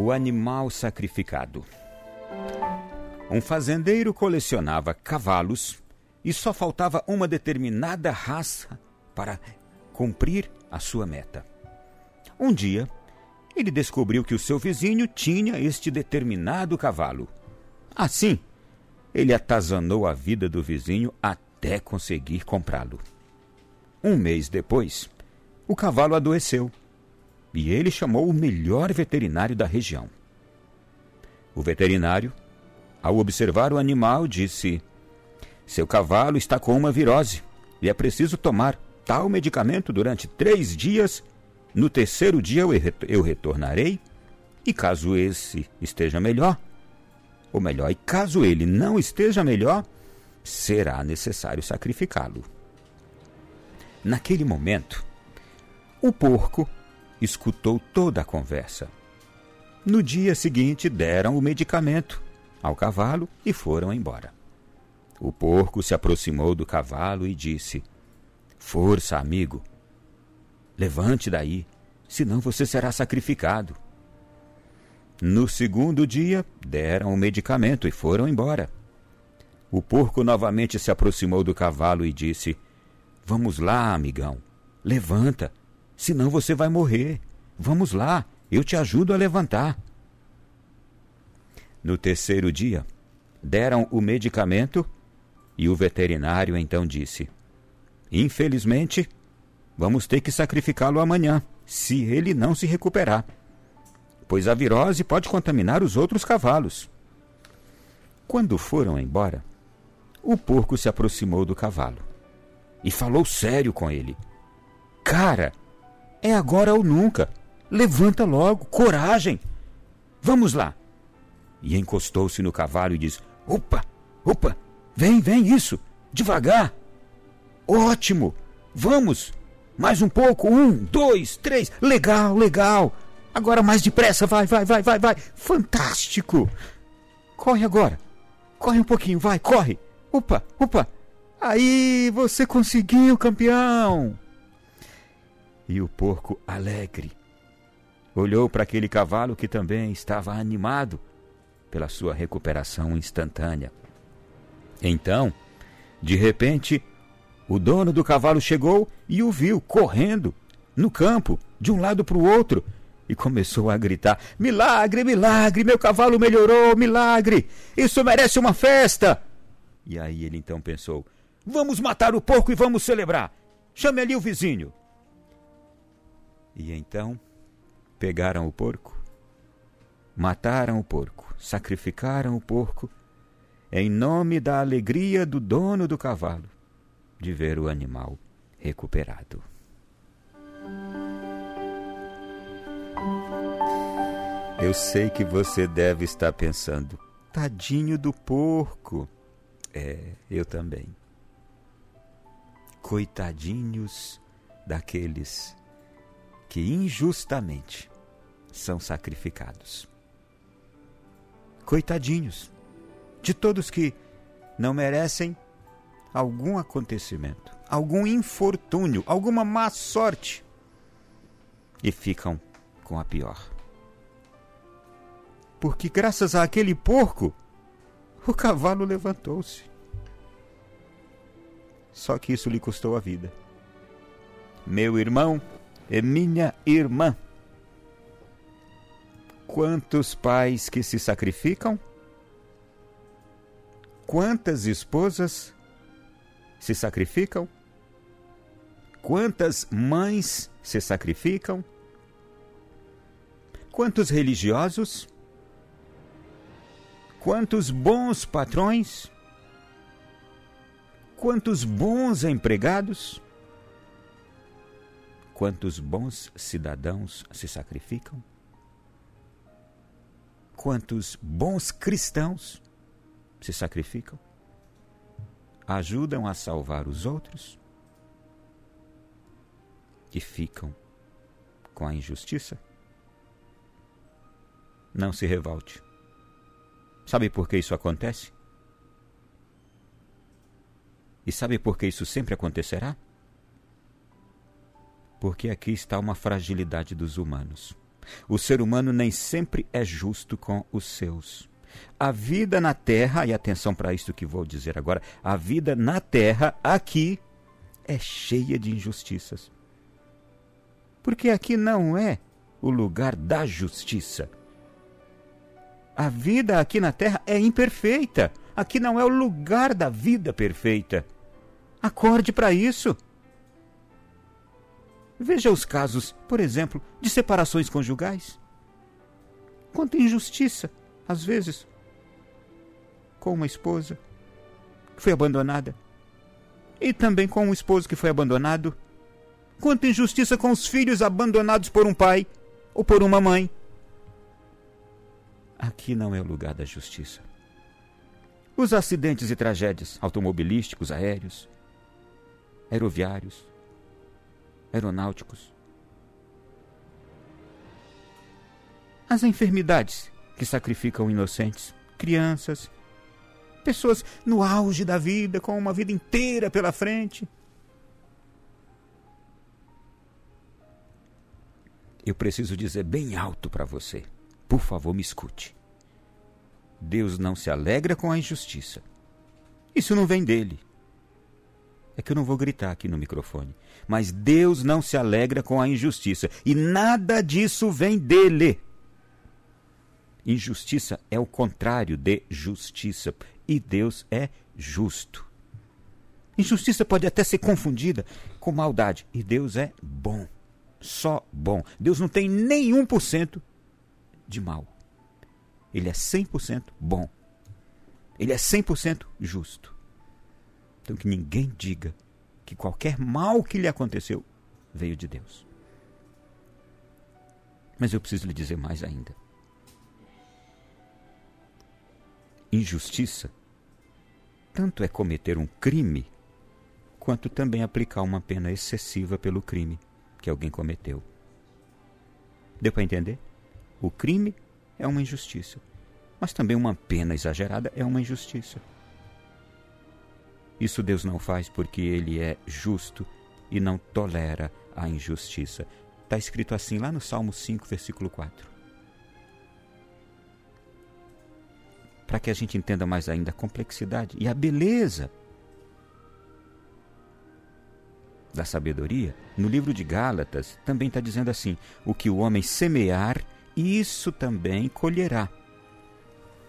O animal sacrificado. Um fazendeiro colecionava cavalos e só faltava uma determinada raça para cumprir a sua meta. Um dia, ele descobriu que o seu vizinho tinha este determinado cavalo. Assim, ele atazanou a vida do vizinho até conseguir comprá-lo. Um mês depois, o cavalo adoeceu e ele chamou o melhor veterinário da região. O veterinário, ao observar o animal, disse: Seu cavalo está com uma virose e é preciso tomar tal medicamento durante três dias. No terceiro dia eu retornarei e, caso esse esteja melhor, ou melhor, e caso ele não esteja melhor, será necessário sacrificá-lo. Naquele momento, o porco escutou toda a conversa. No dia seguinte, deram o medicamento ao cavalo e foram embora. O porco se aproximou do cavalo e disse: Força, amigo. Levante daí, senão você será sacrificado. No segundo dia, deram o medicamento e foram embora. O porco novamente se aproximou do cavalo e disse: Vamos lá, amigão. Levanta, senão você vai morrer. Vamos lá, eu te ajudo a levantar. No terceiro dia, deram o medicamento e o veterinário então disse: Infelizmente, vamos ter que sacrificá-lo amanhã, se ele não se recuperar pois a virose pode contaminar os outros cavalos. Quando foram embora, o porco se aproximou do cavalo e falou sério com ele: Cara, é agora ou nunca. Levanta logo, coragem. Vamos lá. E encostou-se no cavalo e disse: Opa, opa, vem, vem, isso, devagar. Ótimo, vamos, mais um pouco, um, dois, três, legal, legal. Agora mais depressa, vai, vai, vai, vai, vai. Fantástico! Corre agora. Corre um pouquinho, vai, corre. Opa, opa. Aí, você conseguiu, campeão. E o porco, alegre, olhou para aquele cavalo que também estava animado pela sua recuperação instantânea. Então, de repente, o dono do cavalo chegou e o viu correndo no campo, de um lado para o outro, e começou a gritar: Milagre, milagre, meu cavalo melhorou, milagre! Isso merece uma festa! E aí ele então pensou: Vamos matar o porco e vamos celebrar! Chame ali o vizinho! E então pegaram o porco, mataram o porco, sacrificaram o porco, em nome da alegria do dono do cavalo de ver o animal recuperado. Eu sei que você deve estar pensando, tadinho do porco. É, eu também. Coitadinhos daqueles que injustamente são sacrificados. Coitadinhos de todos que não merecem algum acontecimento, algum infortúnio, alguma má sorte e ficam com a pior porque graças àquele porco, o cavalo levantou-se. Só que isso lhe custou a vida. Meu irmão e minha irmã. Quantos pais que se sacrificam? Quantas esposas se sacrificam? Quantas mães se sacrificam? Quantos religiosos? Quantos bons patrões, quantos bons empregados, quantos bons cidadãos se sacrificam, quantos bons cristãos se sacrificam, ajudam a salvar os outros que ficam com a injustiça. Não se revolte. Sabe por que isso acontece? E sabe por que isso sempre acontecerá? Porque aqui está uma fragilidade dos humanos. O ser humano nem sempre é justo com os seus. A vida na terra, e atenção para isso que vou dizer agora, a vida na terra aqui é cheia de injustiças. Porque aqui não é o lugar da justiça. A vida aqui na terra é imperfeita. Aqui não é o lugar da vida perfeita. Acorde para isso. Veja os casos, por exemplo, de separações conjugais. Quanta injustiça, às vezes, com uma esposa que foi abandonada e também com um esposo que foi abandonado. Quanta injustiça com os filhos abandonados por um pai ou por uma mãe. Aqui não é o lugar da justiça. Os acidentes e tragédias automobilísticos, aéreos, aeroviários, aeronáuticos. As enfermidades que sacrificam inocentes, crianças, pessoas no auge da vida, com uma vida inteira pela frente. Eu preciso dizer bem alto para você. Por favor, me escute. Deus não se alegra com a injustiça. Isso não vem dele. É que eu não vou gritar aqui no microfone. Mas Deus não se alegra com a injustiça. E nada disso vem dele. Injustiça é o contrário de justiça. E Deus é justo. Injustiça pode até ser confundida com maldade. E Deus é bom. Só bom. Deus não tem nenhum por cento de mal. Ele é 100% bom. Ele é 100% justo. Então que ninguém diga que qualquer mal que lhe aconteceu veio de Deus. Mas eu preciso lhe dizer mais ainda. Injustiça tanto é cometer um crime, quanto também aplicar uma pena excessiva pelo crime que alguém cometeu. Deu para entender? O crime é uma injustiça, mas também uma pena exagerada é uma injustiça. Isso Deus não faz porque Ele é justo e não tolera a injustiça. Está escrito assim lá no Salmo 5, versículo 4. Para que a gente entenda mais ainda a complexidade e a beleza da sabedoria, no livro de Gálatas também está dizendo assim: o que o homem semear, isso também colherá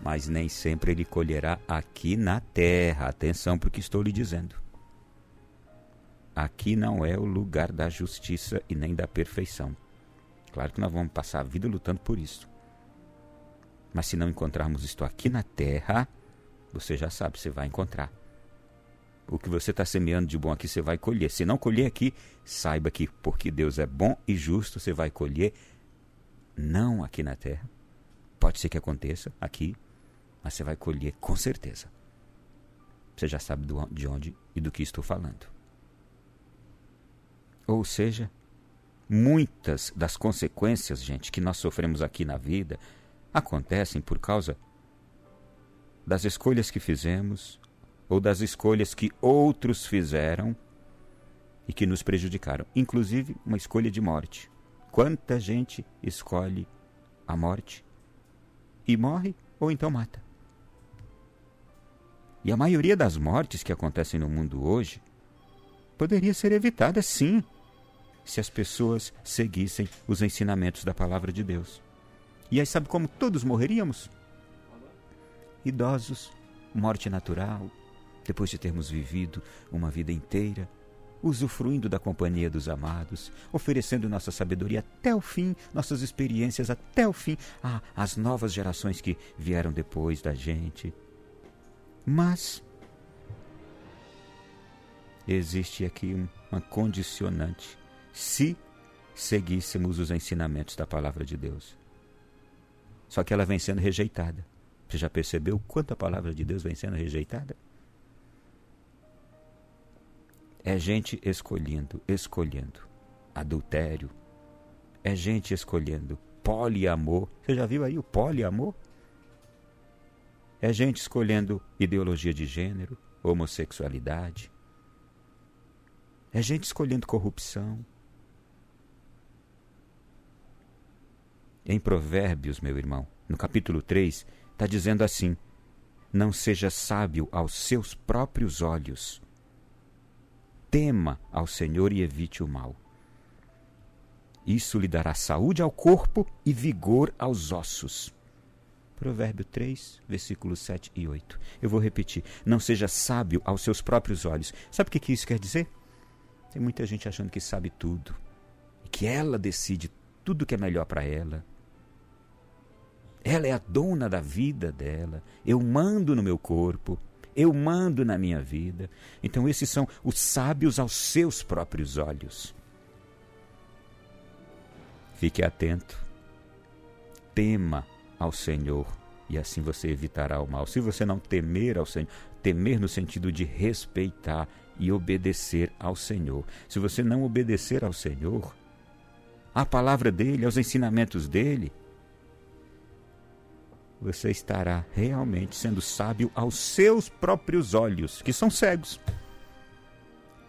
mas nem sempre ele colherá aqui na terra. Atenção para o que estou lhe dizendo. Aqui não é o lugar da justiça e nem da perfeição. Claro que nós vamos passar a vida lutando por isso. Mas se não encontrarmos isto aqui na terra, você já sabe, você vai encontrar. O que você está semeando de bom aqui, você vai colher. Se não colher aqui, saiba que porque Deus é bom e justo, você vai colher não aqui na terra. Pode ser que aconteça aqui, mas você vai colher com certeza. Você já sabe de onde e do que estou falando. Ou seja, muitas das consequências, gente, que nós sofremos aqui na vida acontecem por causa das escolhas que fizemos ou das escolhas que outros fizeram e que nos prejudicaram, inclusive uma escolha de morte. Quanta gente escolhe a morte e morre ou então mata? E a maioria das mortes que acontecem no mundo hoje poderia ser evitada, sim, se as pessoas seguissem os ensinamentos da palavra de Deus. E aí, sabe como todos morreríamos? Idosos, morte natural, depois de termos vivido uma vida inteira, usufruindo da companhia dos amados, oferecendo nossa sabedoria até o fim, nossas experiências até o fim, às novas gerações que vieram depois da gente. Mas existe aqui uma condicionante. Se seguíssemos os ensinamentos da palavra de Deus. Só que ela vem sendo rejeitada. Você já percebeu quanto a palavra de Deus vem sendo rejeitada? É gente escolhendo, escolhendo adultério. É gente escolhendo poliamor. Você já viu aí o poliamor? É gente escolhendo ideologia de gênero, homossexualidade. É gente escolhendo corrupção. Em Provérbios, meu irmão, no capítulo 3, está dizendo assim: Não seja sábio aos seus próprios olhos. Tema ao Senhor e evite o mal. Isso lhe dará saúde ao corpo e vigor aos ossos. Provérbio 3, versículos 7 e 8. Eu vou repetir. Não seja sábio aos seus próprios olhos. Sabe o que isso quer dizer? Tem muita gente achando que sabe tudo. Que ela decide tudo que é melhor para ela. Ela é a dona da vida dela. Eu mando no meu corpo. Eu mando na minha vida. Então, esses são os sábios aos seus próprios olhos. Fique atento. Tema ao Senhor e assim você evitará o mal. Se você não temer ao Senhor, temer no sentido de respeitar e obedecer ao Senhor. Se você não obedecer ao Senhor, à palavra dele, aos ensinamentos dele, você estará realmente sendo sábio aos seus próprios olhos, que são cegos.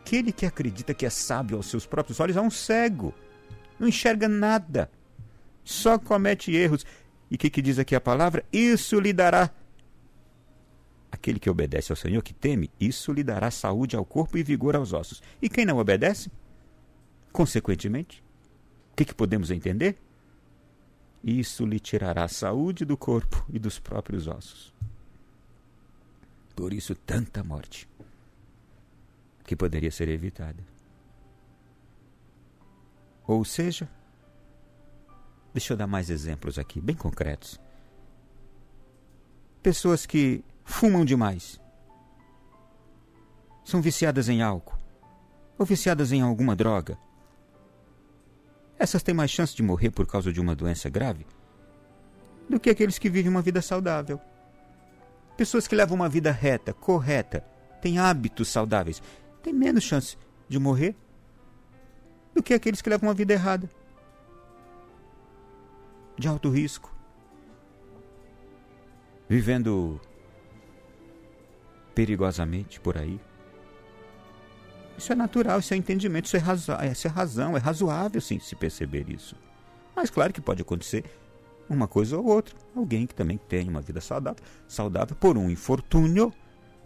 Aquele que acredita que é sábio aos seus próprios olhos é um cego, não enxerga nada, só comete erros. E o que, que diz aqui a palavra? Isso lhe dará. Aquele que obedece ao Senhor, que teme, isso lhe dará saúde ao corpo e vigor aos ossos. E quem não obedece? Consequentemente, o que, que podemos entender? Isso lhe tirará a saúde do corpo e dos próprios ossos. Por isso, tanta morte que poderia ser evitada. Ou seja, Deixa eu dar mais exemplos aqui, bem concretos. Pessoas que fumam demais, são viciadas em álcool ou viciadas em alguma droga. Essas têm mais chance de morrer por causa de uma doença grave do que aqueles que vivem uma vida saudável. Pessoas que levam uma vida reta, correta, têm hábitos saudáveis, têm menos chance de morrer do que aqueles que levam uma vida errada de alto risco, vivendo perigosamente por aí. Isso é natural, isso é entendimento, isso é, razo isso é razão, é razoável sim se perceber isso. Mas claro que pode acontecer uma coisa ou outra. Alguém que também tem uma vida saudável, saudável por um infortúnio,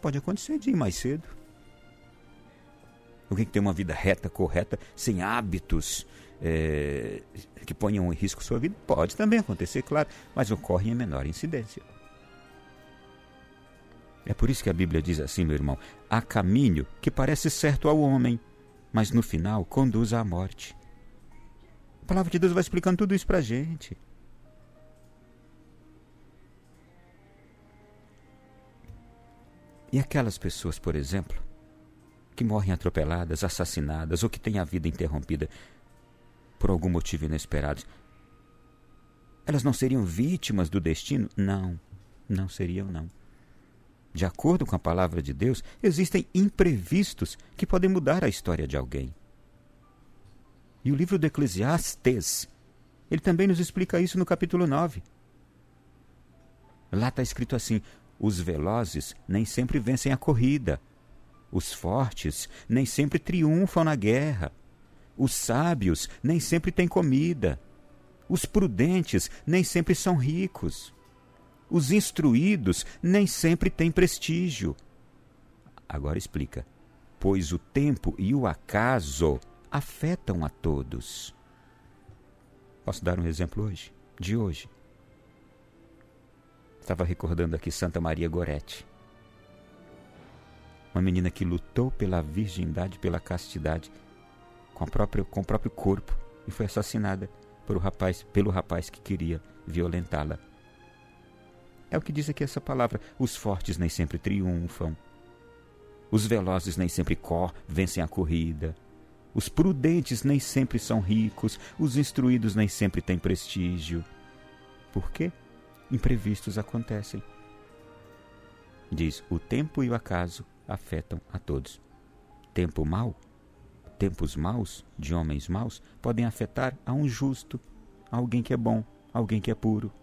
pode acontecer de ir mais cedo. Alguém que tem uma vida reta, correta, sem hábitos é, que ponham em risco sua vida? Pode também acontecer, claro, mas ocorre em menor incidência. É por isso que a Bíblia diz assim, meu irmão: há caminho que parece certo ao homem, mas no final conduz à morte. A palavra de Deus vai explicando tudo isso para a gente. E aquelas pessoas, por exemplo, que morrem atropeladas, assassinadas ou que têm a vida interrompida, por algum motivo inesperado. Elas não seriam vítimas do destino? Não, não seriam, não. De acordo com a palavra de Deus, existem imprevistos que podem mudar a história de alguém. E o livro do Eclesiastes, ele também nos explica isso no capítulo 9. Lá está escrito assim: os velozes nem sempre vencem a corrida, os fortes nem sempre triunfam na guerra, os sábios nem sempre têm comida. Os prudentes nem sempre são ricos. Os instruídos nem sempre têm prestígio. Agora explica. Pois o tempo e o acaso afetam a todos. Posso dar um exemplo hoje? De hoje. Estava recordando aqui Santa Maria Goretti. Uma menina que lutou pela virgindade, pela castidade com, a própria, com o próprio corpo e foi assassinada por rapaz, pelo rapaz que queria violentá-la. É o que diz aqui essa palavra. Os fortes nem sempre triunfam. Os velozes nem sempre cor, vencem a corrida. Os prudentes nem sempre são ricos. Os instruídos nem sempre têm prestígio. Por quê? Imprevistos acontecem. Diz: o tempo e o acaso afetam a todos. Tempo mau tempos maus, de homens maus, podem afetar a um justo, a alguém que é bom, alguém que é puro.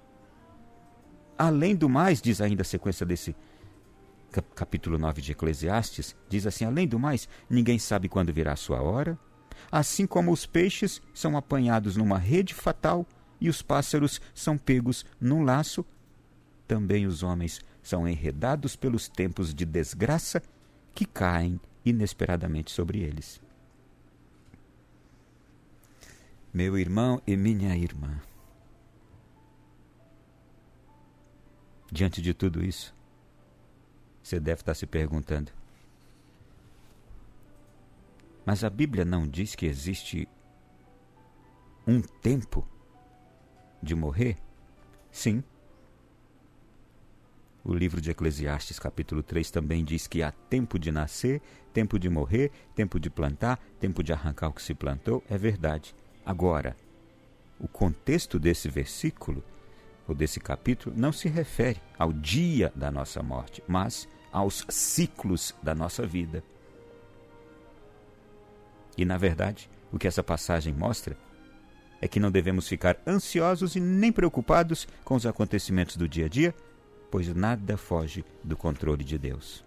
Além do mais, diz ainda a sequência desse capítulo 9 de Eclesiastes, diz assim: além do mais, ninguém sabe quando virá a sua hora. Assim como os peixes são apanhados numa rede fatal, e os pássaros são pegos num laço, também os homens são enredados pelos tempos de desgraça que caem inesperadamente sobre eles. Meu irmão e minha irmã, diante de tudo isso, você deve estar se perguntando: mas a Bíblia não diz que existe um tempo de morrer? Sim. O livro de Eclesiastes, capítulo 3, também diz que há tempo de nascer, tempo de morrer, tempo de plantar, tempo de arrancar o que se plantou. É verdade. Agora, o contexto desse versículo, ou desse capítulo, não se refere ao dia da nossa morte, mas aos ciclos da nossa vida. E, na verdade, o que essa passagem mostra é que não devemos ficar ansiosos e nem preocupados com os acontecimentos do dia a dia, pois nada foge do controle de Deus.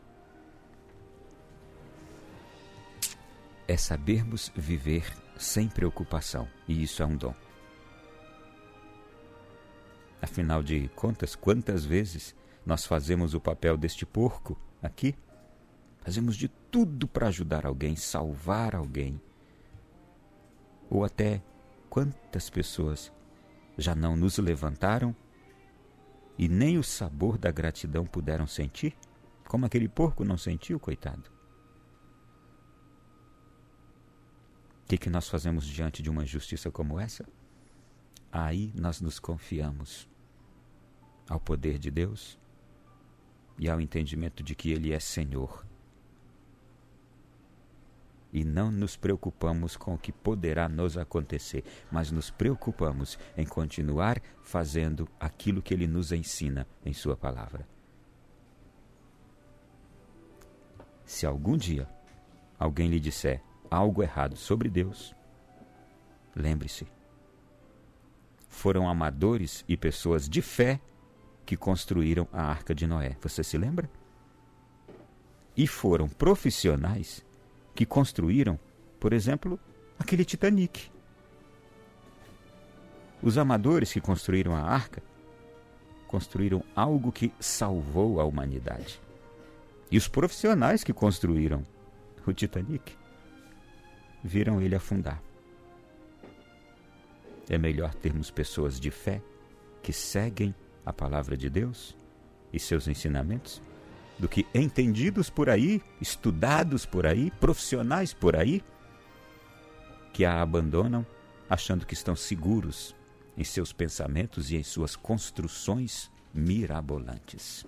É sabermos viver sem preocupação, e isso é um dom. Afinal de contas, quantas vezes nós fazemos o papel deste porco aqui? Fazemos de tudo para ajudar alguém, salvar alguém, ou até Quantas pessoas já não nos levantaram e nem o sabor da gratidão puderam sentir? Como aquele porco não sentiu, coitado. Que, que nós fazemos diante de uma injustiça como essa? Aí nós nos confiamos ao poder de Deus e ao entendimento de que Ele é Senhor e não nos preocupamos com o que poderá nos acontecer, mas nos preocupamos em continuar fazendo aquilo que Ele nos ensina em Sua palavra. Se algum dia alguém lhe disser algo errado sobre Deus, lembre-se: foram amadores e pessoas de fé que construíram a arca de Noé. Você se lembra? E foram profissionais que construíram, por exemplo, aquele Titanic. Os amadores que construíram a arca construíram algo que salvou a humanidade. E os profissionais que construíram o Titanic viram ele afundar. É melhor termos pessoas de fé que seguem a palavra de Deus e seus ensinamentos do que entendidos por aí, estudados por aí, profissionais por aí, que a abandonam achando que estão seguros em seus pensamentos e em suas construções mirabolantes.